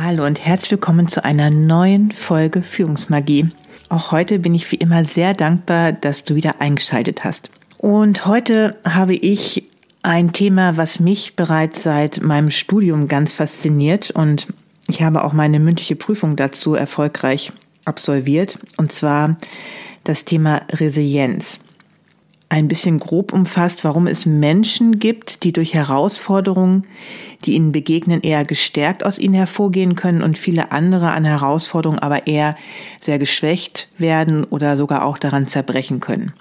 Hallo und herzlich willkommen zu einer neuen Folge Führungsmagie. Auch heute bin ich wie immer sehr dankbar, dass du wieder eingeschaltet hast. Und heute habe ich ein Thema, was mich bereits seit meinem Studium ganz fasziniert und ich habe auch meine mündliche Prüfung dazu erfolgreich absolviert und zwar das Thema Resilienz ein bisschen grob umfasst, warum es Menschen gibt, die durch Herausforderungen, die ihnen begegnen, eher gestärkt aus ihnen hervorgehen können und viele andere an Herausforderungen aber eher sehr geschwächt werden oder sogar auch daran zerbrechen können.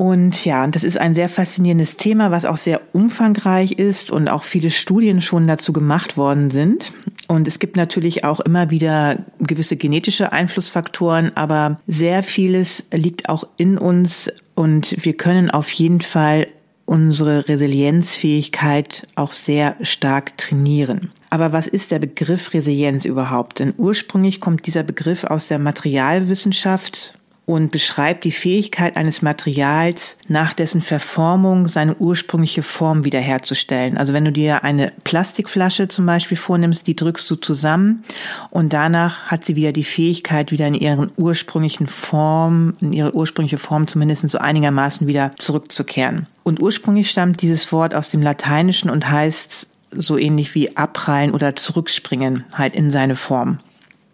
Und ja, das ist ein sehr faszinierendes Thema, was auch sehr umfangreich ist und auch viele Studien schon dazu gemacht worden sind. Und es gibt natürlich auch immer wieder gewisse genetische Einflussfaktoren, aber sehr vieles liegt auch in uns und wir können auf jeden Fall unsere Resilienzfähigkeit auch sehr stark trainieren. Aber was ist der Begriff Resilienz überhaupt? Denn ursprünglich kommt dieser Begriff aus der Materialwissenschaft und beschreibt die Fähigkeit eines Materials, nach dessen Verformung seine ursprüngliche Form wiederherzustellen. Also wenn du dir eine Plastikflasche zum Beispiel vornimmst, die drückst du zusammen und danach hat sie wieder die Fähigkeit, wieder in ihren ursprünglichen Form, in ihre ursprüngliche Form zumindest so einigermaßen wieder zurückzukehren. Und ursprünglich stammt dieses Wort aus dem Lateinischen und heißt so ähnlich wie abprallen oder zurückspringen, halt in seine Form.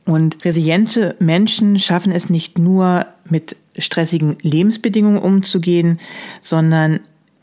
Und resiliente Menschen schaffen es nicht nur mit stressigen Lebensbedingungen umzugehen, sondern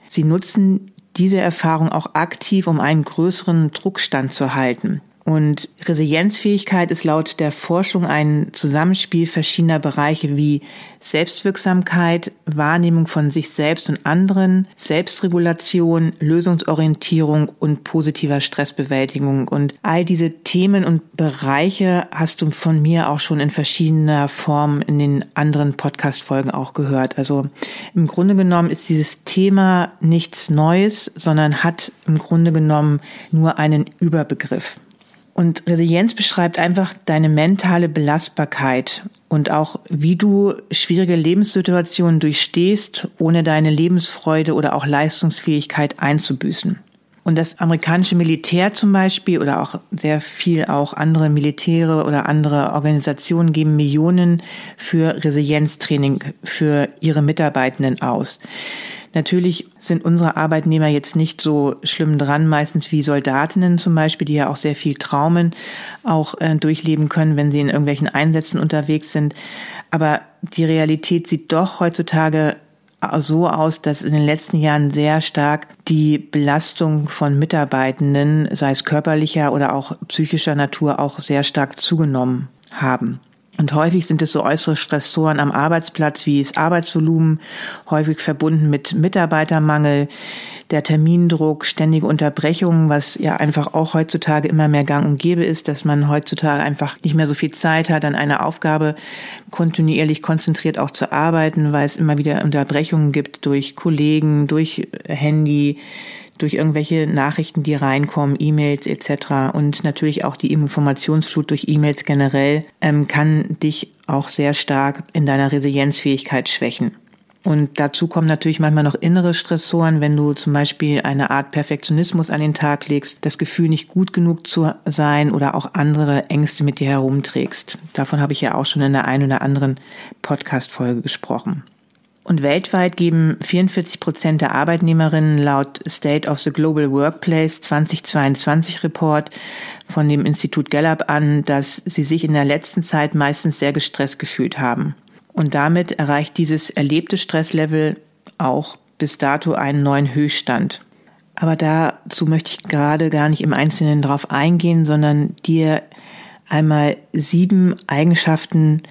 sie nutzen diese Erfahrung auch aktiv, um einen größeren Druckstand zu halten. Und Resilienzfähigkeit ist laut der Forschung ein Zusammenspiel verschiedener Bereiche wie Selbstwirksamkeit, Wahrnehmung von sich selbst und anderen, Selbstregulation, Lösungsorientierung und positiver Stressbewältigung. Und all diese Themen und Bereiche hast du von mir auch schon in verschiedener Form in den anderen Podcast-Folgen auch gehört. Also im Grunde genommen ist dieses Thema nichts Neues, sondern hat im Grunde genommen nur einen Überbegriff. Und Resilienz beschreibt einfach deine mentale Belastbarkeit und auch, wie du schwierige Lebenssituationen durchstehst, ohne deine Lebensfreude oder auch Leistungsfähigkeit einzubüßen. Und das amerikanische Militär zum Beispiel oder auch sehr viel auch andere Militäre oder andere Organisationen geben Millionen für Resilienztraining für ihre Mitarbeitenden aus. Natürlich sind unsere Arbeitnehmer jetzt nicht so schlimm dran, meistens wie Soldatinnen zum Beispiel, die ja auch sehr viel Traumen auch äh, durchleben können, wenn sie in irgendwelchen Einsätzen unterwegs sind. Aber die Realität sieht doch heutzutage so aus, dass in den letzten Jahren sehr stark die Belastung von Mitarbeitenden, sei es körperlicher oder auch psychischer Natur, auch sehr stark zugenommen haben. Und häufig sind es so äußere Stressoren am Arbeitsplatz wie das Arbeitsvolumen, häufig verbunden mit Mitarbeitermangel, der Termindruck, ständige Unterbrechungen, was ja einfach auch heutzutage immer mehr gang und gäbe ist, dass man heutzutage einfach nicht mehr so viel Zeit hat, an einer Aufgabe kontinuierlich konzentriert auch zu arbeiten, weil es immer wieder Unterbrechungen gibt durch Kollegen, durch Handy, durch irgendwelche Nachrichten, die reinkommen, E-Mails etc. Und natürlich auch die Informationsflut durch E-Mails generell ähm, kann dich auch sehr stark in deiner Resilienzfähigkeit schwächen. Und dazu kommen natürlich manchmal noch innere Stressoren, wenn du zum Beispiel eine Art Perfektionismus an den Tag legst, das Gefühl, nicht gut genug zu sein oder auch andere Ängste mit dir herumträgst. Davon habe ich ja auch schon in der einen oder anderen Podcast-Folge gesprochen. Und weltweit geben 44 Prozent der Arbeitnehmerinnen laut State of the Global Workplace 2022 Report von dem Institut Gallup an, dass sie sich in der letzten Zeit meistens sehr gestresst gefühlt haben. Und damit erreicht dieses erlebte Stresslevel auch bis dato einen neuen Höchststand. Aber dazu möchte ich gerade gar nicht im Einzelnen drauf eingehen, sondern dir einmal sieben Eigenschaften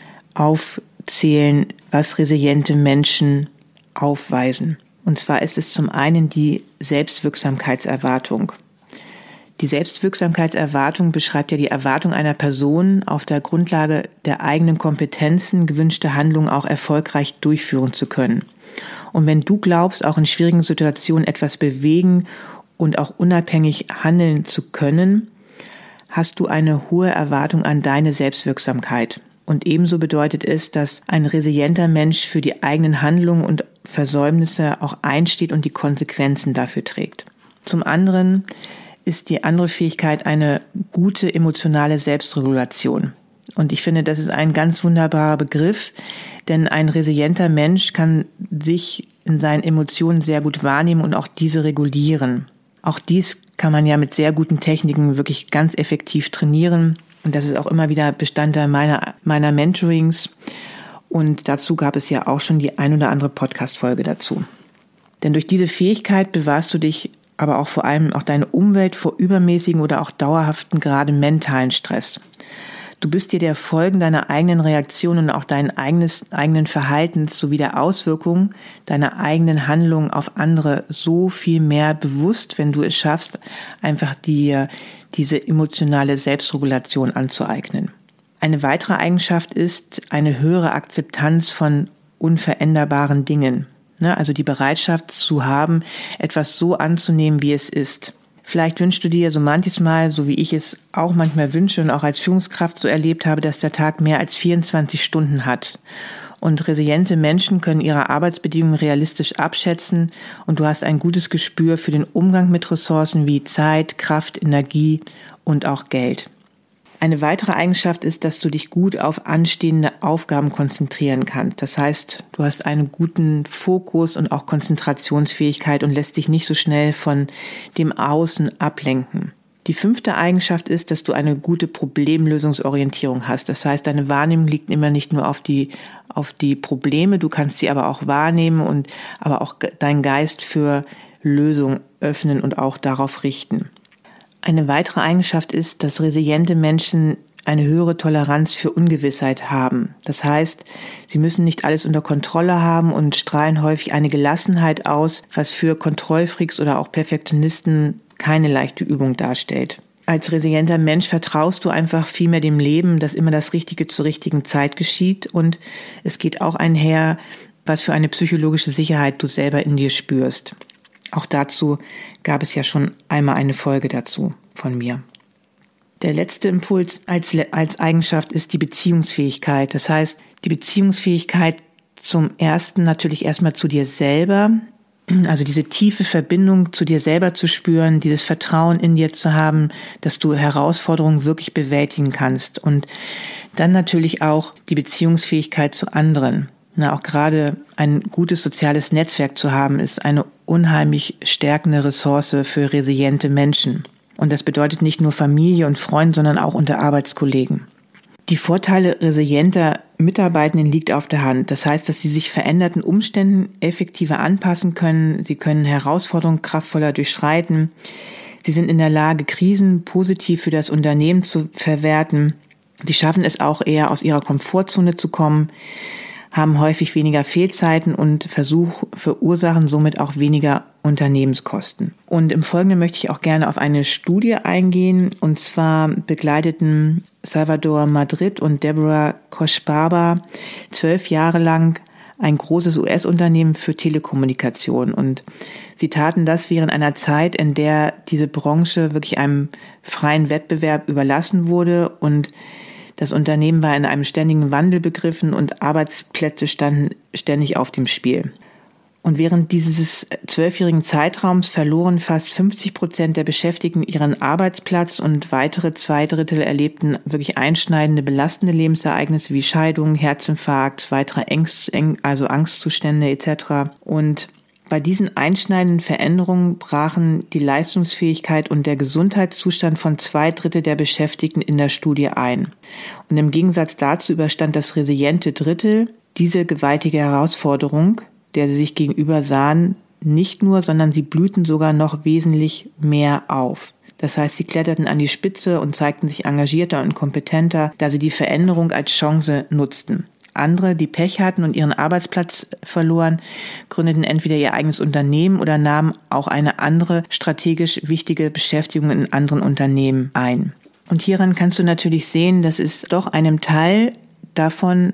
aufzählen, was resiliente Menschen aufweisen. Und zwar ist es zum einen die Selbstwirksamkeitserwartung. Die Selbstwirksamkeitserwartung beschreibt ja die Erwartung einer Person, auf der Grundlage der eigenen Kompetenzen gewünschte Handlungen auch erfolgreich durchführen zu können. Und wenn du glaubst, auch in schwierigen Situationen etwas bewegen und auch unabhängig handeln zu können, hast du eine hohe Erwartung an deine Selbstwirksamkeit. Und ebenso bedeutet es, dass ein resilienter Mensch für die eigenen Handlungen und Versäumnisse auch einsteht und die Konsequenzen dafür trägt. Zum anderen ist die andere Fähigkeit eine gute emotionale Selbstregulation. Und ich finde, das ist ein ganz wunderbarer Begriff, denn ein resilienter Mensch kann sich in seinen Emotionen sehr gut wahrnehmen und auch diese regulieren. Auch dies kann man ja mit sehr guten Techniken wirklich ganz effektiv trainieren. Und das ist auch immer wieder Bestandteil meiner, meiner Mentorings. Und dazu gab es ja auch schon die ein oder andere Podcast-Folge dazu. Denn durch diese Fähigkeit bewahrst du dich aber auch vor allem auch deine Umwelt vor übermäßigen oder auch dauerhaften, gerade mentalen Stress. Du bist dir der Folgen deiner eigenen Reaktionen und auch deinen eigenes, eigenen Verhaltens sowie der Auswirkungen deiner eigenen Handlungen auf andere so viel mehr bewusst, wenn du es schaffst, einfach dir diese emotionale Selbstregulation anzueignen. Eine weitere Eigenschaft ist eine höhere Akzeptanz von unveränderbaren Dingen. Ne? Also die Bereitschaft zu haben, etwas so anzunehmen, wie es ist. Vielleicht wünschst du dir so manches Mal, so wie ich es auch manchmal wünsche und auch als Führungskraft so erlebt habe, dass der Tag mehr als 24 Stunden hat. Und resiliente Menschen können ihre Arbeitsbedingungen realistisch abschätzen und du hast ein gutes Gespür für den Umgang mit Ressourcen wie Zeit, Kraft, Energie und auch Geld. Eine weitere Eigenschaft ist, dass du dich gut auf anstehende Aufgaben konzentrieren kannst. Das heißt, du hast einen guten Fokus und auch Konzentrationsfähigkeit und lässt dich nicht so schnell von dem Außen ablenken. Die fünfte Eigenschaft ist, dass du eine gute Problemlösungsorientierung hast. Das heißt, deine Wahrnehmung liegt immer nicht nur auf die, auf die Probleme, du kannst sie aber auch wahrnehmen und aber auch deinen Geist für Lösungen öffnen und auch darauf richten. Eine weitere Eigenschaft ist, dass resiliente Menschen eine höhere Toleranz für Ungewissheit haben. Das heißt, sie müssen nicht alles unter Kontrolle haben und strahlen häufig eine Gelassenheit aus, was für Kontrollfreaks oder auch Perfektionisten keine leichte Übung darstellt. Als resilienter Mensch vertraust du einfach viel mehr dem Leben, dass immer das Richtige zur richtigen Zeit geschieht und es geht auch einher, was für eine psychologische Sicherheit du selber in dir spürst. Auch dazu gab es ja schon einmal eine Folge dazu von mir. Der letzte Impuls als, als Eigenschaft ist die Beziehungsfähigkeit. Das heißt, die Beziehungsfähigkeit zum ersten natürlich erstmal zu dir selber, also diese tiefe Verbindung zu dir selber zu spüren, dieses Vertrauen in dir zu haben, dass du Herausforderungen wirklich bewältigen kannst und dann natürlich auch die Beziehungsfähigkeit zu anderen. Na, auch gerade ein gutes soziales Netzwerk zu haben, ist eine unheimlich stärkende Ressource für resiliente Menschen. Und das bedeutet nicht nur Familie und Freunde, sondern auch unter Arbeitskollegen. Die Vorteile resilienter Mitarbeitenden liegt auf der Hand. Das heißt, dass sie sich veränderten Umständen effektiver anpassen können. Sie können Herausforderungen kraftvoller durchschreiten. Sie sind in der Lage, Krisen positiv für das Unternehmen zu verwerten. Sie schaffen es auch eher aus ihrer Komfortzone zu kommen haben häufig weniger Fehlzeiten und Versuch verursachen somit auch weniger Unternehmenskosten. Und im Folgenden möchte ich auch gerne auf eine Studie eingehen. Und zwar begleiteten Salvador Madrid und Deborah Koschbaba zwölf Jahre lang ein großes US-Unternehmen für Telekommunikation. Und sie taten das während einer Zeit, in der diese Branche wirklich einem freien Wettbewerb überlassen wurde und das Unternehmen war in einem ständigen Wandel begriffen und Arbeitsplätze standen ständig auf dem Spiel. Und während dieses zwölfjährigen Zeitraums verloren fast 50 Prozent der Beschäftigten ihren Arbeitsplatz und weitere zwei Drittel erlebten wirklich einschneidende, belastende Lebensereignisse wie Scheidung, Herzinfarkt, weitere Ängst, also Angstzustände etc. Und bei diesen einschneidenden Veränderungen brachen die Leistungsfähigkeit und der Gesundheitszustand von zwei Drittel der Beschäftigten in der Studie ein. Und im Gegensatz dazu überstand das resiliente Drittel diese gewaltige Herausforderung, der sie sich gegenüber sahen, nicht nur, sondern sie blühten sogar noch wesentlich mehr auf. Das heißt, sie kletterten an die Spitze und zeigten sich engagierter und kompetenter, da sie die Veränderung als Chance nutzten. Andere, die Pech hatten und ihren Arbeitsplatz verloren, gründeten entweder ihr eigenes Unternehmen oder nahmen auch eine andere strategisch wichtige Beschäftigung in anderen Unternehmen ein. Und hieran kannst du natürlich sehen, dass es doch einem Teil davon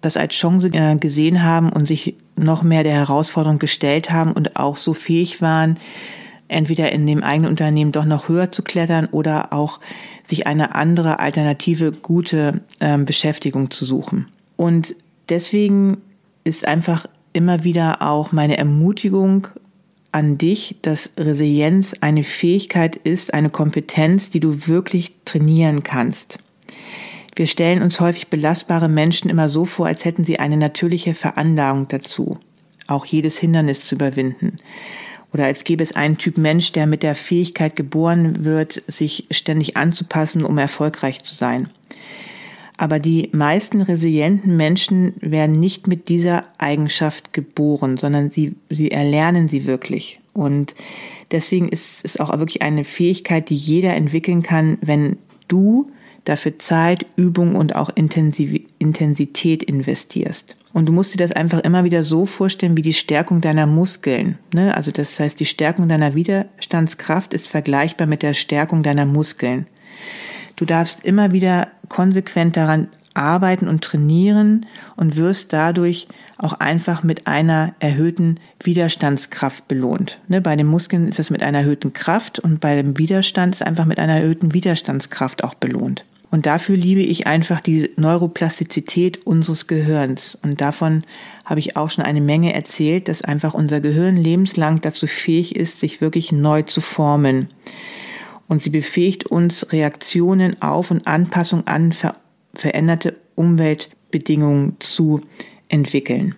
das als Chance äh, gesehen haben und sich noch mehr der Herausforderung gestellt haben und auch so fähig waren, entweder in dem eigenen Unternehmen doch noch höher zu klettern oder auch sich eine andere alternative gute äh, Beschäftigung zu suchen. Und deswegen ist einfach immer wieder auch meine Ermutigung an dich, dass Resilienz eine Fähigkeit ist, eine Kompetenz, die du wirklich trainieren kannst. Wir stellen uns häufig belastbare Menschen immer so vor, als hätten sie eine natürliche Veranlagung dazu, auch jedes Hindernis zu überwinden. Oder als gäbe es einen Typ Mensch, der mit der Fähigkeit geboren wird, sich ständig anzupassen, um erfolgreich zu sein. Aber die meisten resilienten Menschen werden nicht mit dieser Eigenschaft geboren, sondern sie, sie erlernen sie wirklich. Und deswegen ist es auch wirklich eine Fähigkeit, die jeder entwickeln kann, wenn du dafür Zeit, Übung und auch Intensiv Intensität investierst. Und du musst dir das einfach immer wieder so vorstellen wie die Stärkung deiner Muskeln. Ne? Also das heißt, die Stärkung deiner Widerstandskraft ist vergleichbar mit der Stärkung deiner Muskeln. Du darfst immer wieder konsequent daran arbeiten und trainieren und wirst dadurch auch einfach mit einer erhöhten Widerstandskraft belohnt. Ne, bei den Muskeln ist es mit einer erhöhten Kraft und bei dem Widerstand ist einfach mit einer erhöhten Widerstandskraft auch belohnt. Und dafür liebe ich einfach die Neuroplastizität unseres Gehirns. Und davon habe ich auch schon eine Menge erzählt, dass einfach unser Gehirn lebenslang dazu fähig ist, sich wirklich neu zu formen. Und sie befähigt uns, Reaktionen auf und Anpassung an ver veränderte Umweltbedingungen zu entwickeln.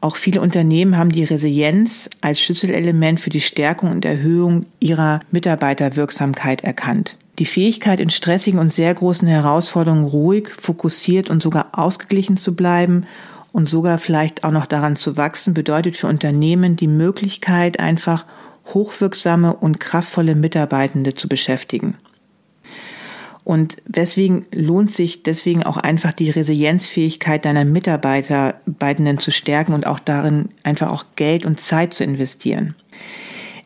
Auch viele Unternehmen haben die Resilienz als Schlüsselelement für die Stärkung und Erhöhung ihrer Mitarbeiterwirksamkeit erkannt. Die Fähigkeit, in stressigen und sehr großen Herausforderungen ruhig, fokussiert und sogar ausgeglichen zu bleiben und sogar vielleicht auch noch daran zu wachsen, bedeutet für Unternehmen die Möglichkeit, einfach hochwirksame und kraftvolle Mitarbeitende zu beschäftigen. Und weswegen lohnt sich deswegen auch einfach die Resilienzfähigkeit deiner Mitarbeitenden zu stärken und auch darin einfach auch Geld und Zeit zu investieren.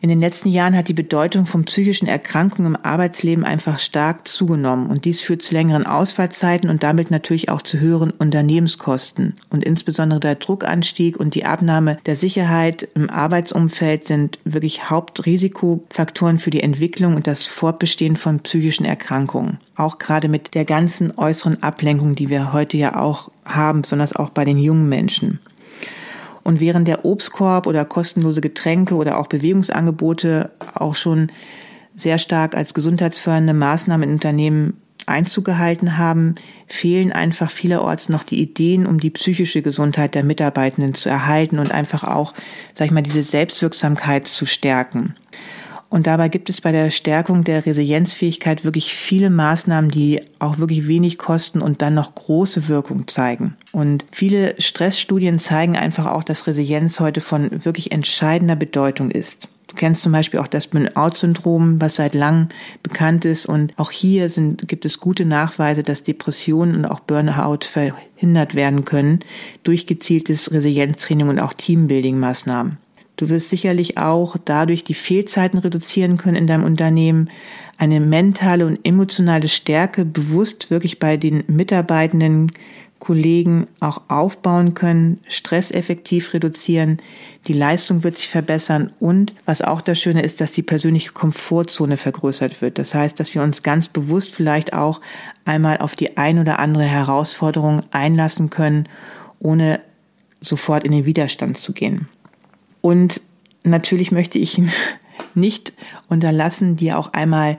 In den letzten Jahren hat die Bedeutung von psychischen Erkrankungen im Arbeitsleben einfach stark zugenommen und dies führt zu längeren Ausfallzeiten und damit natürlich auch zu höheren Unternehmenskosten. Und insbesondere der Druckanstieg und die Abnahme der Sicherheit im Arbeitsumfeld sind wirklich Hauptrisikofaktoren für die Entwicklung und das Fortbestehen von psychischen Erkrankungen. Auch gerade mit der ganzen äußeren Ablenkung, die wir heute ja auch haben, besonders auch bei den jungen Menschen. Und während der Obstkorb oder kostenlose Getränke oder auch Bewegungsangebote auch schon sehr stark als gesundheitsfördernde Maßnahmen in Unternehmen Einzug gehalten haben, fehlen einfach vielerorts noch die Ideen, um die psychische Gesundheit der Mitarbeitenden zu erhalten und einfach auch, sag ich mal, diese Selbstwirksamkeit zu stärken. Und dabei gibt es bei der Stärkung der Resilienzfähigkeit wirklich viele Maßnahmen, die auch wirklich wenig kosten und dann noch große Wirkung zeigen. Und viele Stressstudien zeigen einfach auch, dass Resilienz heute von wirklich entscheidender Bedeutung ist. Du kennst zum Beispiel auch das Burnout-Syndrom, was seit langem bekannt ist. Und auch hier sind, gibt es gute Nachweise, dass Depressionen und auch Burnout verhindert werden können durch gezieltes Resilienztraining und auch Teambuilding-Maßnahmen. Du wirst sicherlich auch dadurch die Fehlzeiten reduzieren können in deinem Unternehmen, eine mentale und emotionale Stärke bewusst wirklich bei den Mitarbeitenden Kollegen auch aufbauen können, Stress effektiv reduzieren, die Leistung wird sich verbessern und was auch das Schöne ist, dass die persönliche Komfortzone vergrößert wird. Das heißt, dass wir uns ganz bewusst vielleicht auch einmal auf die ein oder andere Herausforderung einlassen können, ohne sofort in den Widerstand zu gehen. Und natürlich möchte ich nicht unterlassen, dir auch einmal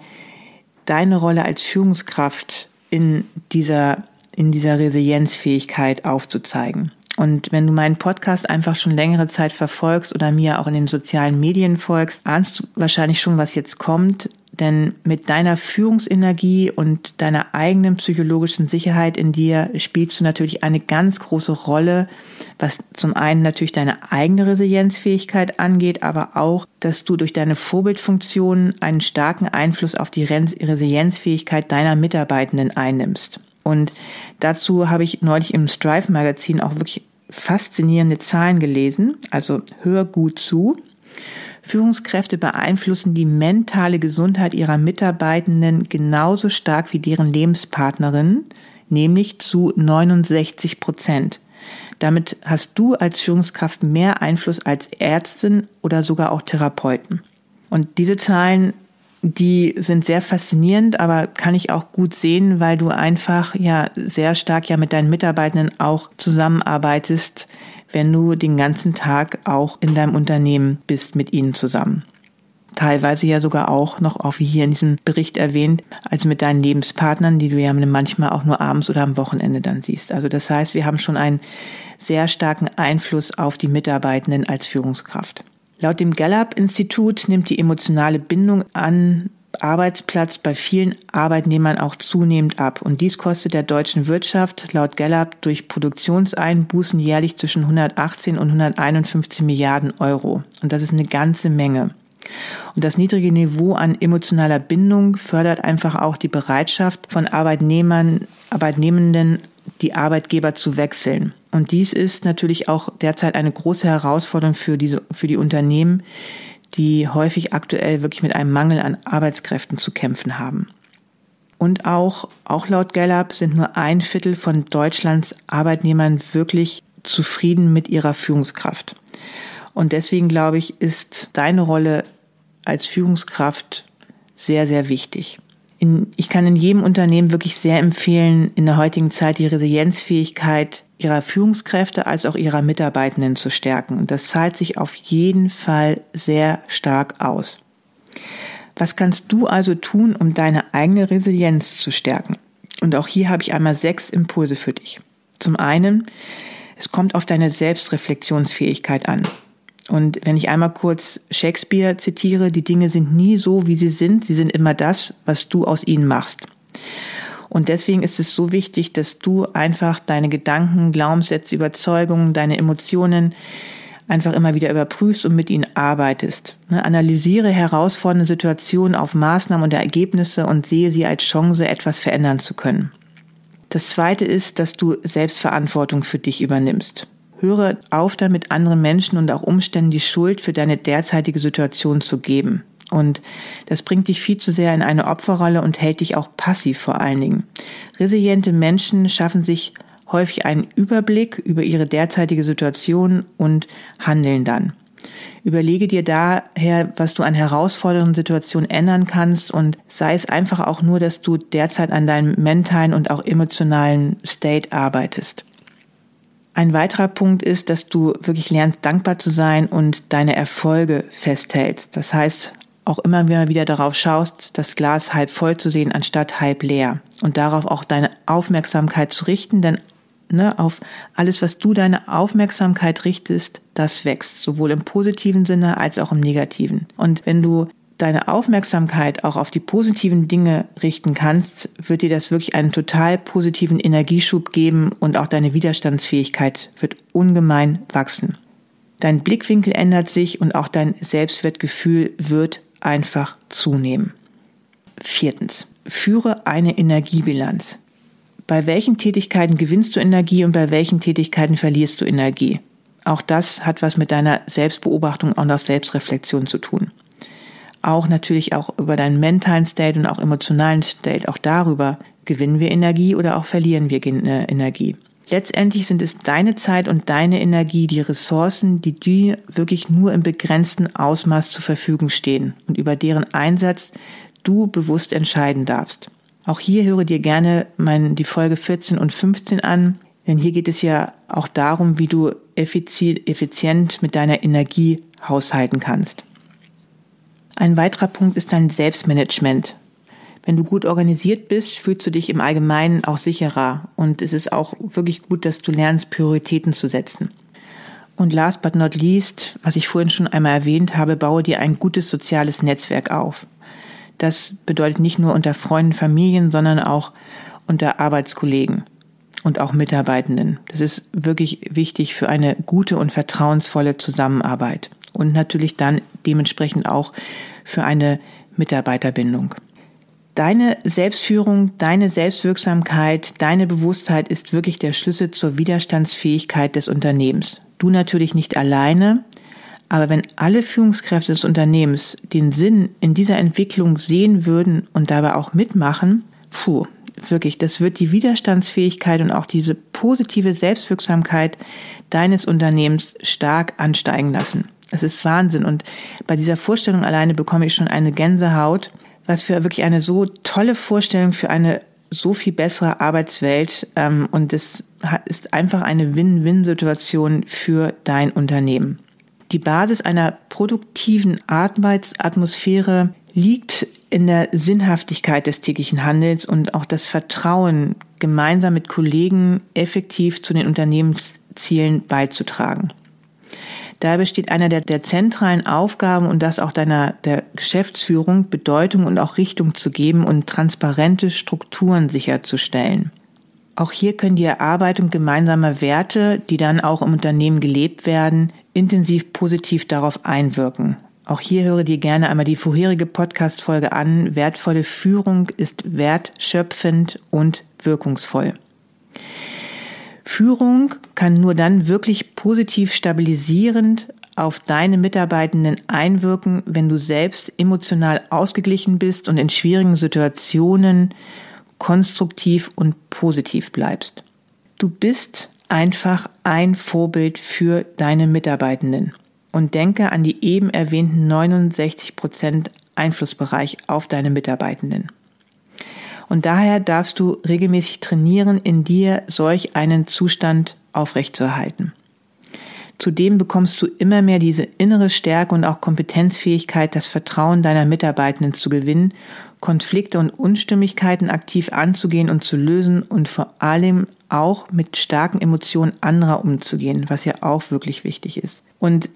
deine Rolle als Führungskraft in dieser, in dieser Resilienzfähigkeit aufzuzeigen. Und wenn du meinen Podcast einfach schon längere Zeit verfolgst oder mir auch in den sozialen Medien folgst, ahnst du wahrscheinlich schon, was jetzt kommt. Denn mit deiner Führungsenergie und deiner eigenen psychologischen Sicherheit in dir spielst du natürlich eine ganz große Rolle, was zum einen natürlich deine eigene Resilienzfähigkeit angeht, aber auch, dass du durch deine Vorbildfunktion einen starken Einfluss auf die Resilienzfähigkeit deiner Mitarbeitenden einnimmst. Und dazu habe ich neulich im Strive Magazin auch wirklich faszinierende Zahlen gelesen. Also hör gut zu. Führungskräfte beeinflussen die mentale Gesundheit ihrer Mitarbeitenden genauso stark wie deren Lebenspartnerinnen, nämlich zu 69 Prozent. Damit hast du als Führungskraft mehr Einfluss als Ärztin oder sogar auch Therapeuten. Und diese Zahlen die sind sehr faszinierend, aber kann ich auch gut sehen, weil du einfach ja sehr stark ja mit deinen Mitarbeitenden auch zusammenarbeitest, wenn du den ganzen Tag auch in deinem Unternehmen bist mit ihnen zusammen. Teilweise ja sogar auch noch, auch wie hier in diesem Bericht erwähnt, als mit deinen Lebenspartnern, die du ja manchmal auch nur abends oder am Wochenende dann siehst. Also das heißt, wir haben schon einen sehr starken Einfluss auf die Mitarbeitenden als Führungskraft. Laut dem Gallup-Institut nimmt die emotionale Bindung an Arbeitsplatz bei vielen Arbeitnehmern auch zunehmend ab. Und dies kostet der deutschen Wirtschaft laut Gallup durch Produktionseinbußen jährlich zwischen 118 und 151 Milliarden Euro. Und das ist eine ganze Menge. Und das niedrige Niveau an emotionaler Bindung fördert einfach auch die Bereitschaft von Arbeitnehmern, Arbeitnehmenden, die Arbeitgeber zu wechseln. Und dies ist natürlich auch derzeit eine große Herausforderung für diese, für die Unternehmen, die häufig aktuell wirklich mit einem Mangel an Arbeitskräften zu kämpfen haben. Und auch, auch laut Gallup sind nur ein Viertel von Deutschlands Arbeitnehmern wirklich zufrieden mit ihrer Führungskraft. Und deswegen glaube ich, ist deine Rolle als Führungskraft sehr, sehr wichtig. In, ich kann in jedem Unternehmen wirklich sehr empfehlen, in der heutigen Zeit die Resilienzfähigkeit ihrer Führungskräfte als auch ihrer Mitarbeitenden zu stärken. Und das zahlt sich auf jeden Fall sehr stark aus. Was kannst du also tun, um deine eigene Resilienz zu stärken? Und auch hier habe ich einmal sechs Impulse für dich. Zum einen, es kommt auf deine Selbstreflexionsfähigkeit an. Und wenn ich einmal kurz Shakespeare zitiere, die Dinge sind nie so, wie sie sind, sie sind immer das, was du aus ihnen machst. Und deswegen ist es so wichtig, dass du einfach deine Gedanken, Glaubenssätze, Überzeugungen, deine Emotionen einfach immer wieder überprüfst und mit ihnen arbeitest. Ne, analysiere herausfordernde Situationen auf Maßnahmen und Ergebnisse und sehe sie als Chance, etwas verändern zu können. Das zweite ist, dass du Selbstverantwortung für dich übernimmst. Höre auf damit, anderen Menschen und auch Umständen die Schuld für deine derzeitige Situation zu geben. Und das bringt dich viel zu sehr in eine Opferrolle und hält dich auch passiv vor allen Dingen. Resiliente Menschen schaffen sich häufig einen Überblick über ihre derzeitige Situation und handeln dann. Überlege dir daher, was du an herausfordernden Situationen ändern kannst und sei es einfach auch nur, dass du derzeit an deinem mentalen und auch emotionalen State arbeitest. Ein weiterer Punkt ist, dass du wirklich lernst, dankbar zu sein und deine Erfolge festhältst. Das heißt, auch immer wieder darauf schaust, das Glas halb voll zu sehen, anstatt halb leer. Und darauf auch deine Aufmerksamkeit zu richten, denn ne, auf alles, was du deine Aufmerksamkeit richtest, das wächst, sowohl im positiven Sinne als auch im negativen. Und wenn du deine Aufmerksamkeit auch auf die positiven Dinge richten kannst, wird dir das wirklich einen total positiven Energieschub geben und auch deine Widerstandsfähigkeit wird ungemein wachsen. Dein Blickwinkel ändert sich und auch dein Selbstwertgefühl wird einfach zunehmen. Viertens. Führe eine Energiebilanz. Bei welchen Tätigkeiten gewinnst du Energie und bei welchen Tätigkeiten verlierst du Energie? Auch das hat was mit deiner Selbstbeobachtung und auch Selbstreflexion zu tun auch natürlich auch über deinen mentalen State und auch emotionalen State, auch darüber gewinnen wir Energie oder auch verlieren wir äh, Energie. Letztendlich sind es deine Zeit und deine Energie, die Ressourcen, die dir wirklich nur im begrenzten Ausmaß zur Verfügung stehen und über deren Einsatz du bewusst entscheiden darfst. Auch hier höre dir gerne mein, die Folge 14 und 15 an, denn hier geht es ja auch darum, wie du effizient mit deiner Energie haushalten kannst. Ein weiterer Punkt ist dein Selbstmanagement. Wenn du gut organisiert bist, fühlst du dich im Allgemeinen auch sicherer und es ist auch wirklich gut, dass du lernst, Prioritäten zu setzen. Und last but not least, was ich vorhin schon einmal erwähnt habe, baue dir ein gutes soziales Netzwerk auf. Das bedeutet nicht nur unter Freunden, Familien, sondern auch unter Arbeitskollegen und auch Mitarbeitenden. Das ist wirklich wichtig für eine gute und vertrauensvolle Zusammenarbeit und natürlich dann dementsprechend auch für eine Mitarbeiterbindung. Deine Selbstführung, deine Selbstwirksamkeit, deine Bewusstheit ist wirklich der Schlüssel zur Widerstandsfähigkeit des Unternehmens. Du natürlich nicht alleine, aber wenn alle Führungskräfte des Unternehmens den Sinn in dieser Entwicklung sehen würden und dabei auch mitmachen, puh, wirklich, das wird die Widerstandsfähigkeit und auch diese positive Selbstwirksamkeit deines Unternehmens stark ansteigen lassen. Es ist Wahnsinn und bei dieser Vorstellung alleine bekomme ich schon eine Gänsehaut, was für wirklich eine so tolle Vorstellung für eine so viel bessere Arbeitswelt ähm, und es ist einfach eine Win-Win-Situation für dein Unternehmen. Die Basis einer produktiven Arbeitsatmosphäre liegt in der Sinnhaftigkeit des täglichen Handels und auch das Vertrauen, gemeinsam mit Kollegen effektiv zu den Unternehmenszielen beizutragen. Da besteht einer der, der zentralen Aufgaben und das auch deiner der Geschäftsführung Bedeutung und auch Richtung zu geben und transparente Strukturen sicherzustellen. Auch hier können die Erarbeitung gemeinsamer Werte, die dann auch im Unternehmen gelebt werden, intensiv positiv darauf einwirken. Auch hier höre dir gerne einmal die vorherige Podcast-Folge an. Wertvolle Führung ist wertschöpfend und wirkungsvoll. Führung kann nur dann wirklich positiv stabilisierend auf deine Mitarbeitenden einwirken, wenn du selbst emotional ausgeglichen bist und in schwierigen Situationen konstruktiv und positiv bleibst. Du bist einfach ein Vorbild für deine Mitarbeitenden und denke an die eben erwähnten 69 Prozent Einflussbereich auf deine Mitarbeitenden. Und daher darfst du regelmäßig trainieren, in dir solch einen Zustand aufrechtzuerhalten. Zudem bekommst du immer mehr diese innere Stärke und auch Kompetenzfähigkeit, das Vertrauen deiner Mitarbeitenden zu gewinnen, Konflikte und Unstimmigkeiten aktiv anzugehen und zu lösen und vor allem auch mit starken Emotionen anderer umzugehen, was ja auch wirklich wichtig ist. Und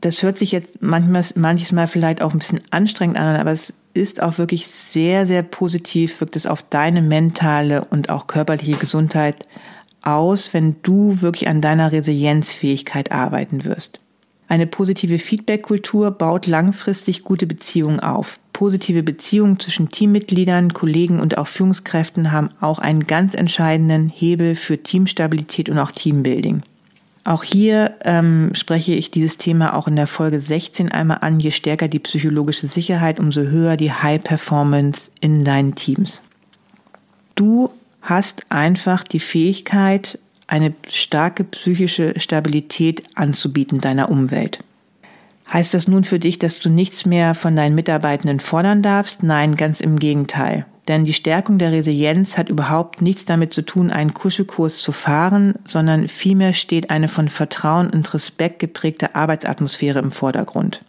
das hört sich jetzt manchmal, manches Mal vielleicht auch ein bisschen anstrengend an, aber es ist auch wirklich sehr, sehr positiv, wirkt es auf deine mentale und auch körperliche Gesundheit aus, wenn du wirklich an deiner Resilienzfähigkeit arbeiten wirst. Eine positive Feedback-Kultur baut langfristig gute Beziehungen auf. Positive Beziehungen zwischen Teammitgliedern, Kollegen und auch Führungskräften haben auch einen ganz entscheidenden Hebel für Teamstabilität und auch Teambuilding. Auch hier ähm, spreche ich dieses Thema auch in der Folge 16 einmal an. Je stärker die psychologische Sicherheit, umso höher die High Performance in deinen Teams. Du hast einfach die Fähigkeit, eine starke psychische Stabilität anzubieten deiner Umwelt. Heißt das nun für dich, dass du nichts mehr von deinen Mitarbeitenden fordern darfst? Nein, ganz im Gegenteil. Denn die Stärkung der Resilienz hat überhaupt nichts damit zu tun, einen Kuschelkurs zu fahren, sondern vielmehr steht eine von Vertrauen und Respekt geprägte Arbeitsatmosphäre im Vordergrund.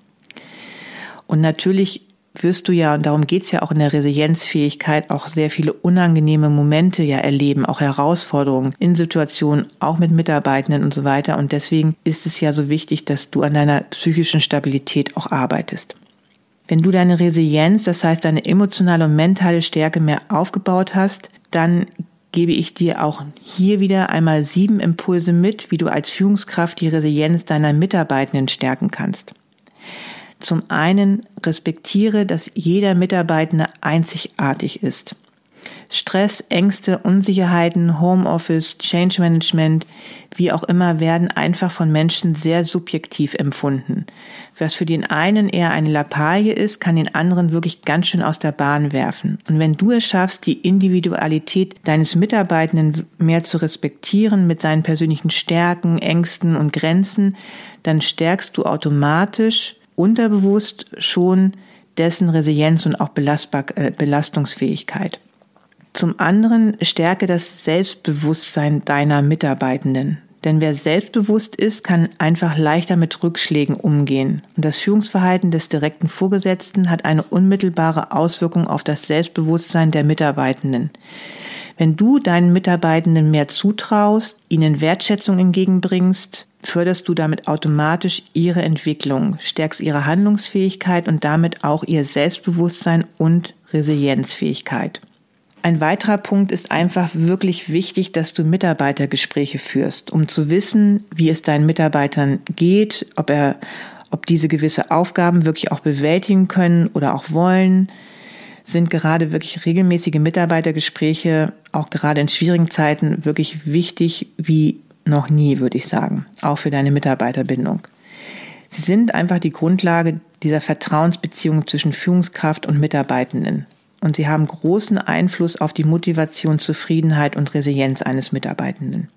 Und natürlich wirst du ja, und darum geht's ja auch in der Resilienzfähigkeit, auch sehr viele unangenehme Momente ja erleben, auch Herausforderungen in Situationen, auch mit Mitarbeitenden und so weiter. Und deswegen ist es ja so wichtig, dass du an deiner psychischen Stabilität auch arbeitest. Wenn du deine Resilienz, das heißt deine emotionale und mentale Stärke mehr aufgebaut hast, dann gebe ich dir auch hier wieder einmal sieben Impulse mit, wie du als Führungskraft die Resilienz deiner Mitarbeitenden stärken kannst. Zum einen respektiere, dass jeder Mitarbeitende einzigartig ist. Stress, Ängste, Unsicherheiten, Homeoffice, Change Management, wie auch immer, werden einfach von Menschen sehr subjektiv empfunden. Was für den einen eher eine Lappalie ist, kann den anderen wirklich ganz schön aus der Bahn werfen. Und wenn du es schaffst, die Individualität deines Mitarbeitenden mehr zu respektieren mit seinen persönlichen Stärken, Ängsten und Grenzen, dann stärkst du automatisch unterbewusst schon dessen Resilienz und auch äh, Belastungsfähigkeit. Zum anderen stärke das Selbstbewusstsein deiner Mitarbeitenden. Denn wer selbstbewusst ist, kann einfach leichter mit Rückschlägen umgehen. Und das Führungsverhalten des direkten Vorgesetzten hat eine unmittelbare Auswirkung auf das Selbstbewusstsein der Mitarbeitenden. Wenn du deinen Mitarbeitenden mehr zutraust, ihnen Wertschätzung entgegenbringst, förderst du damit automatisch ihre Entwicklung, stärkst ihre Handlungsfähigkeit und damit auch ihr Selbstbewusstsein und Resilienzfähigkeit. Ein weiterer Punkt ist einfach wirklich wichtig, dass du Mitarbeitergespräche führst, um zu wissen, wie es deinen Mitarbeitern geht, ob er, ob diese gewisse Aufgaben wirklich auch bewältigen können oder auch wollen. Sind gerade wirklich regelmäßige Mitarbeitergespräche, auch gerade in schwierigen Zeiten, wirklich wichtig wie noch nie, würde ich sagen, auch für deine Mitarbeiterbindung. Sie sind einfach die Grundlage dieser Vertrauensbeziehung zwischen Führungskraft und Mitarbeitenden und sie haben großen Einfluss auf die Motivation, Zufriedenheit und Resilienz eines Mitarbeitenden.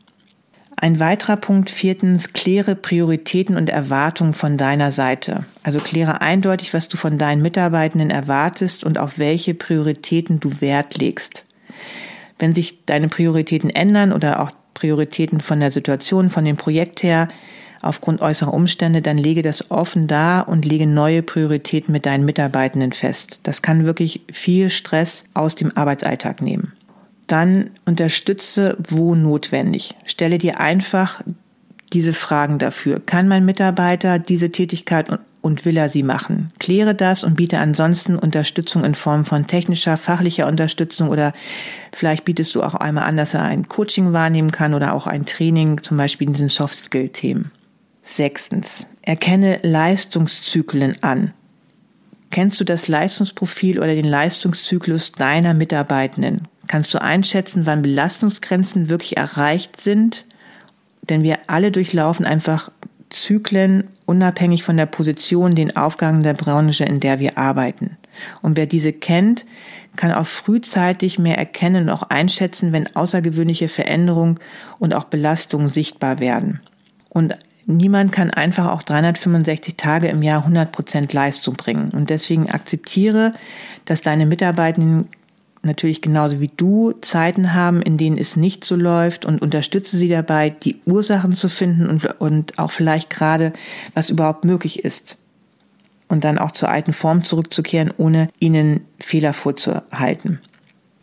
Ein weiterer Punkt viertens, kläre Prioritäten und Erwartungen von deiner Seite. Also kläre eindeutig, was du von deinen Mitarbeitenden erwartest und auf welche Prioritäten du Wert legst. Wenn sich deine Prioritäten ändern oder auch Prioritäten von der Situation, von dem Projekt her, aufgrund äußerer Umstände, dann lege das offen da und lege neue Prioritäten mit deinen Mitarbeitenden fest. Das kann wirklich viel Stress aus dem Arbeitsalltag nehmen. Dann unterstütze, wo notwendig. Stelle dir einfach diese Fragen dafür. Kann mein Mitarbeiter diese Tätigkeit und will er sie machen? Kläre das und biete ansonsten Unterstützung in Form von technischer, fachlicher Unterstützung oder vielleicht bietest du auch einmal an, dass er ein Coaching wahrnehmen kann oder auch ein Training, zum Beispiel in diesen Soft-Skill-Themen. Sechstens, erkenne Leistungszyklen an. Kennst du das Leistungsprofil oder den Leistungszyklus deiner Mitarbeitenden? Kannst du einschätzen, wann Belastungsgrenzen wirklich erreicht sind? Denn wir alle durchlaufen einfach Zyklen unabhängig von der Position, den Aufgaben der Branche, in der wir arbeiten. Und wer diese kennt, kann auch frühzeitig mehr erkennen und auch einschätzen, wenn außergewöhnliche Veränderungen und auch Belastungen sichtbar werden. Und niemand kann einfach auch 365 Tage im Jahr 100 Prozent Leistung bringen. Und deswegen akzeptiere, dass deine Mitarbeitenden natürlich genauso wie du Zeiten haben, in denen es nicht so läuft und unterstütze sie dabei, die Ursachen zu finden und, und auch vielleicht gerade, was überhaupt möglich ist. Und dann auch zur alten Form zurückzukehren, ohne ihnen Fehler vorzuhalten.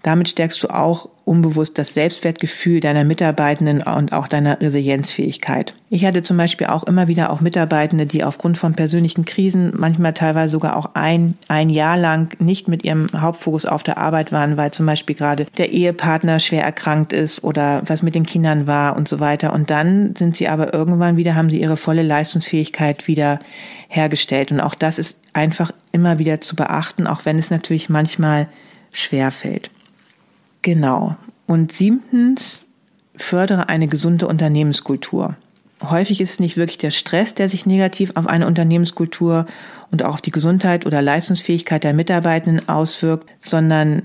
Damit stärkst du auch unbewusst das Selbstwertgefühl deiner Mitarbeitenden und auch deiner Resilienzfähigkeit. Ich hatte zum Beispiel auch immer wieder auch Mitarbeitende, die aufgrund von persönlichen Krisen manchmal teilweise sogar auch ein, ein Jahr lang nicht mit ihrem Hauptfokus auf der Arbeit waren, weil zum Beispiel gerade der Ehepartner schwer erkrankt ist oder was mit den Kindern war und so weiter. Und dann sind sie aber irgendwann wieder, haben sie ihre volle Leistungsfähigkeit wieder hergestellt. Und auch das ist einfach immer wieder zu beachten, auch wenn es natürlich manchmal schwer fällt. Genau. Und siebtens, fördere eine gesunde Unternehmenskultur. Häufig ist es nicht wirklich der Stress, der sich negativ auf eine Unternehmenskultur und auch auf die Gesundheit oder Leistungsfähigkeit der Mitarbeitenden auswirkt, sondern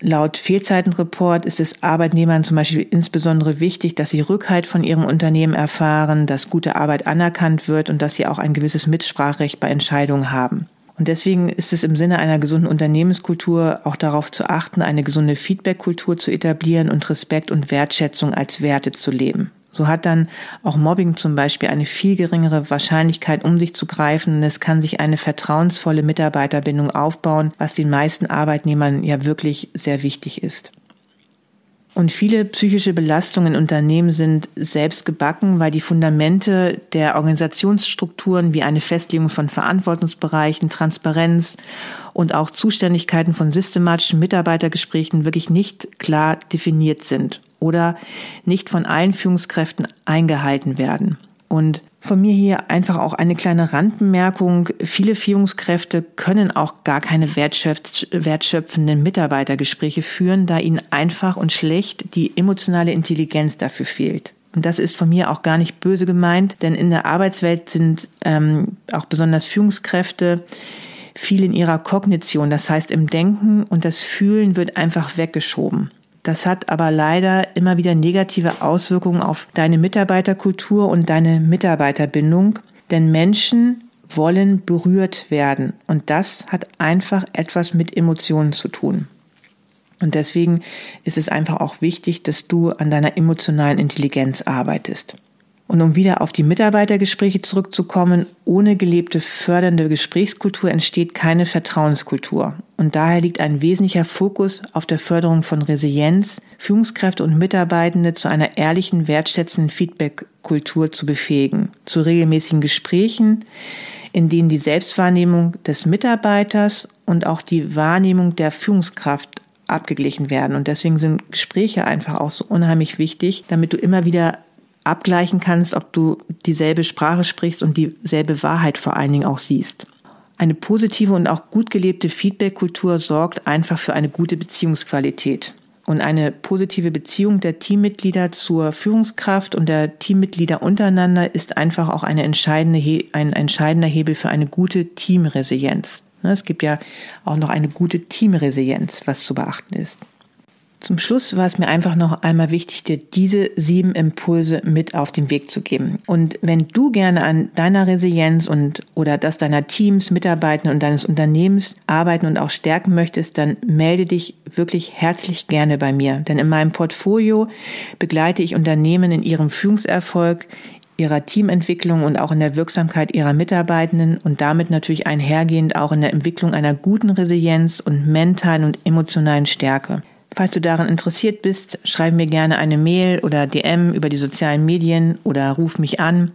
laut Fehlzeitenreport ist es Arbeitnehmern zum Beispiel insbesondere wichtig, dass sie Rückhalt von ihrem Unternehmen erfahren, dass gute Arbeit anerkannt wird und dass sie auch ein gewisses Mitspracherecht bei Entscheidungen haben. Und deswegen ist es im Sinne einer gesunden Unternehmenskultur auch darauf zu achten, eine gesunde Feedbackkultur zu etablieren und Respekt und Wertschätzung als Werte zu leben. So hat dann auch Mobbing zum Beispiel eine viel geringere Wahrscheinlichkeit, um sich zu greifen. Es kann sich eine vertrauensvolle Mitarbeiterbindung aufbauen, was den meisten Arbeitnehmern ja wirklich sehr wichtig ist. Und viele psychische Belastungen in Unternehmen sind selbst gebacken, weil die Fundamente der Organisationsstrukturen wie eine Festlegung von Verantwortungsbereichen, Transparenz und auch Zuständigkeiten von systematischen Mitarbeitergesprächen wirklich nicht klar definiert sind oder nicht von allen Führungskräften eingehalten werden. Und von mir hier einfach auch eine kleine Randbemerkung. Viele Führungskräfte können auch gar keine wertschöpfenden Mitarbeitergespräche führen, da ihnen einfach und schlecht die emotionale Intelligenz dafür fehlt. Und das ist von mir auch gar nicht böse gemeint, denn in der Arbeitswelt sind ähm, auch besonders Führungskräfte viel in ihrer Kognition, das heißt im Denken und das Fühlen wird einfach weggeschoben. Das hat aber leider immer wieder negative Auswirkungen auf deine Mitarbeiterkultur und deine Mitarbeiterbindung, denn Menschen wollen berührt werden und das hat einfach etwas mit Emotionen zu tun. Und deswegen ist es einfach auch wichtig, dass du an deiner emotionalen Intelligenz arbeitest. Und um wieder auf die Mitarbeitergespräche zurückzukommen, ohne gelebte fördernde Gesprächskultur entsteht keine Vertrauenskultur. Und daher liegt ein wesentlicher Fokus auf der Förderung von Resilienz, Führungskräfte und Mitarbeitende zu einer ehrlichen, wertschätzenden Feedbackkultur zu befähigen, zu regelmäßigen Gesprächen, in denen die Selbstwahrnehmung des Mitarbeiters und auch die Wahrnehmung der Führungskraft abgeglichen werden. Und deswegen sind Gespräche einfach auch so unheimlich wichtig, damit du immer wieder abgleichen kannst, ob du dieselbe Sprache sprichst und dieselbe Wahrheit vor allen Dingen auch siehst. Eine positive und auch gut gelebte Feedback-Kultur sorgt einfach für eine gute Beziehungsqualität. Und eine positive Beziehung der Teammitglieder zur Führungskraft und der Teammitglieder untereinander ist einfach auch eine entscheidende, ein entscheidender Hebel für eine gute Teamresilienz. Es gibt ja auch noch eine gute Teamresilienz, was zu beachten ist. Zum Schluss war es mir einfach noch einmal wichtig, dir diese sieben Impulse mit auf den Weg zu geben. Und wenn du gerne an deiner Resilienz und oder das deiner Teams, Mitarbeitenden und deines Unternehmens arbeiten und auch stärken möchtest, dann melde dich wirklich herzlich gerne bei mir. Denn in meinem Portfolio begleite ich Unternehmen in ihrem Führungserfolg, ihrer Teamentwicklung und auch in der Wirksamkeit ihrer Mitarbeitenden und damit natürlich einhergehend auch in der Entwicklung einer guten Resilienz und mentalen und emotionalen Stärke. Falls du daran interessiert bist, schreib mir gerne eine Mail oder DM über die sozialen Medien oder ruf mich an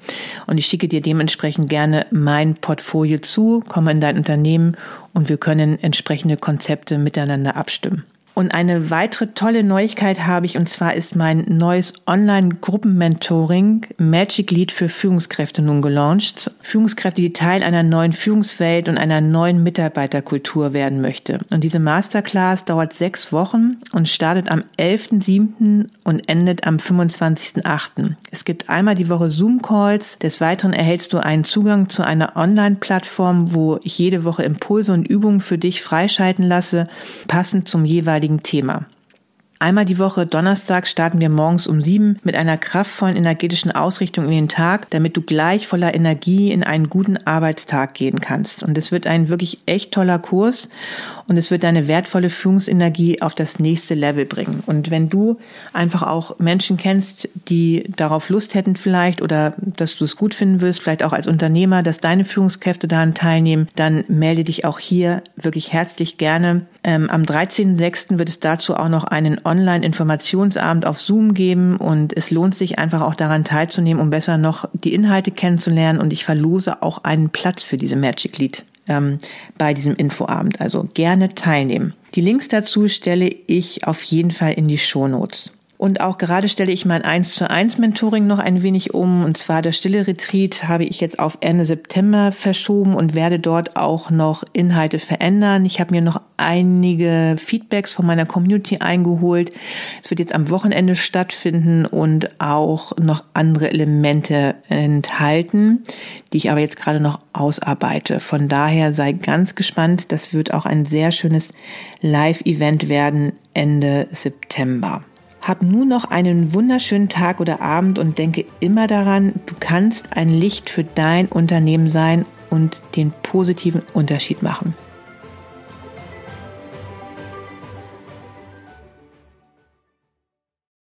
und ich schicke dir dementsprechend gerne mein Portfolio zu, komme in dein Unternehmen und wir können entsprechende Konzepte miteinander abstimmen. Und eine weitere tolle Neuigkeit habe ich, und zwar ist mein neues Online-Gruppenmentoring Magic Lead für Führungskräfte nun gelauncht. Führungskräfte, die Teil einer neuen Führungswelt und einer neuen Mitarbeiterkultur werden möchte. Und diese Masterclass dauert sechs Wochen und startet am 11.7. und endet am 25.8. Es gibt einmal die Woche Zoom-Calls. Des Weiteren erhältst du einen Zugang zu einer Online-Plattform, wo ich jede Woche Impulse und Übungen für dich freischalten lasse, passend zum jeweiligen jeweiligen Thema. Einmal die Woche, Donnerstag, starten wir morgens um sieben mit einer kraftvollen energetischen Ausrichtung in den Tag, damit du gleich voller Energie in einen guten Arbeitstag gehen kannst. Und es wird ein wirklich echt toller Kurs und es wird deine wertvolle Führungsenergie auf das nächste Level bringen. Und wenn du einfach auch Menschen kennst, die darauf Lust hätten vielleicht oder dass du es gut finden wirst, vielleicht auch als Unternehmer, dass deine Führungskräfte daran teilnehmen, dann melde dich auch hier wirklich herzlich gerne. Ähm, am 13.06. wird es dazu auch noch einen Online-Informationsabend auf Zoom geben und es lohnt sich einfach auch daran teilzunehmen, um besser noch die Inhalte kennenzulernen und ich verlose auch einen Platz für diese Magic Lead ähm, bei diesem Infoabend. Also gerne teilnehmen. Die Links dazu stelle ich auf jeden Fall in die Show Notes. Und auch gerade stelle ich mein 1 zu 1 Mentoring noch ein wenig um. Und zwar das Stille Retreat habe ich jetzt auf Ende September verschoben und werde dort auch noch Inhalte verändern. Ich habe mir noch einige Feedbacks von meiner Community eingeholt. Es wird jetzt am Wochenende stattfinden und auch noch andere Elemente enthalten, die ich aber jetzt gerade noch ausarbeite. Von daher sei ganz gespannt. Das wird auch ein sehr schönes Live-Event werden Ende September. Hab nun noch einen wunderschönen Tag oder Abend und denke immer daran, du kannst ein Licht für dein Unternehmen sein und den positiven Unterschied machen.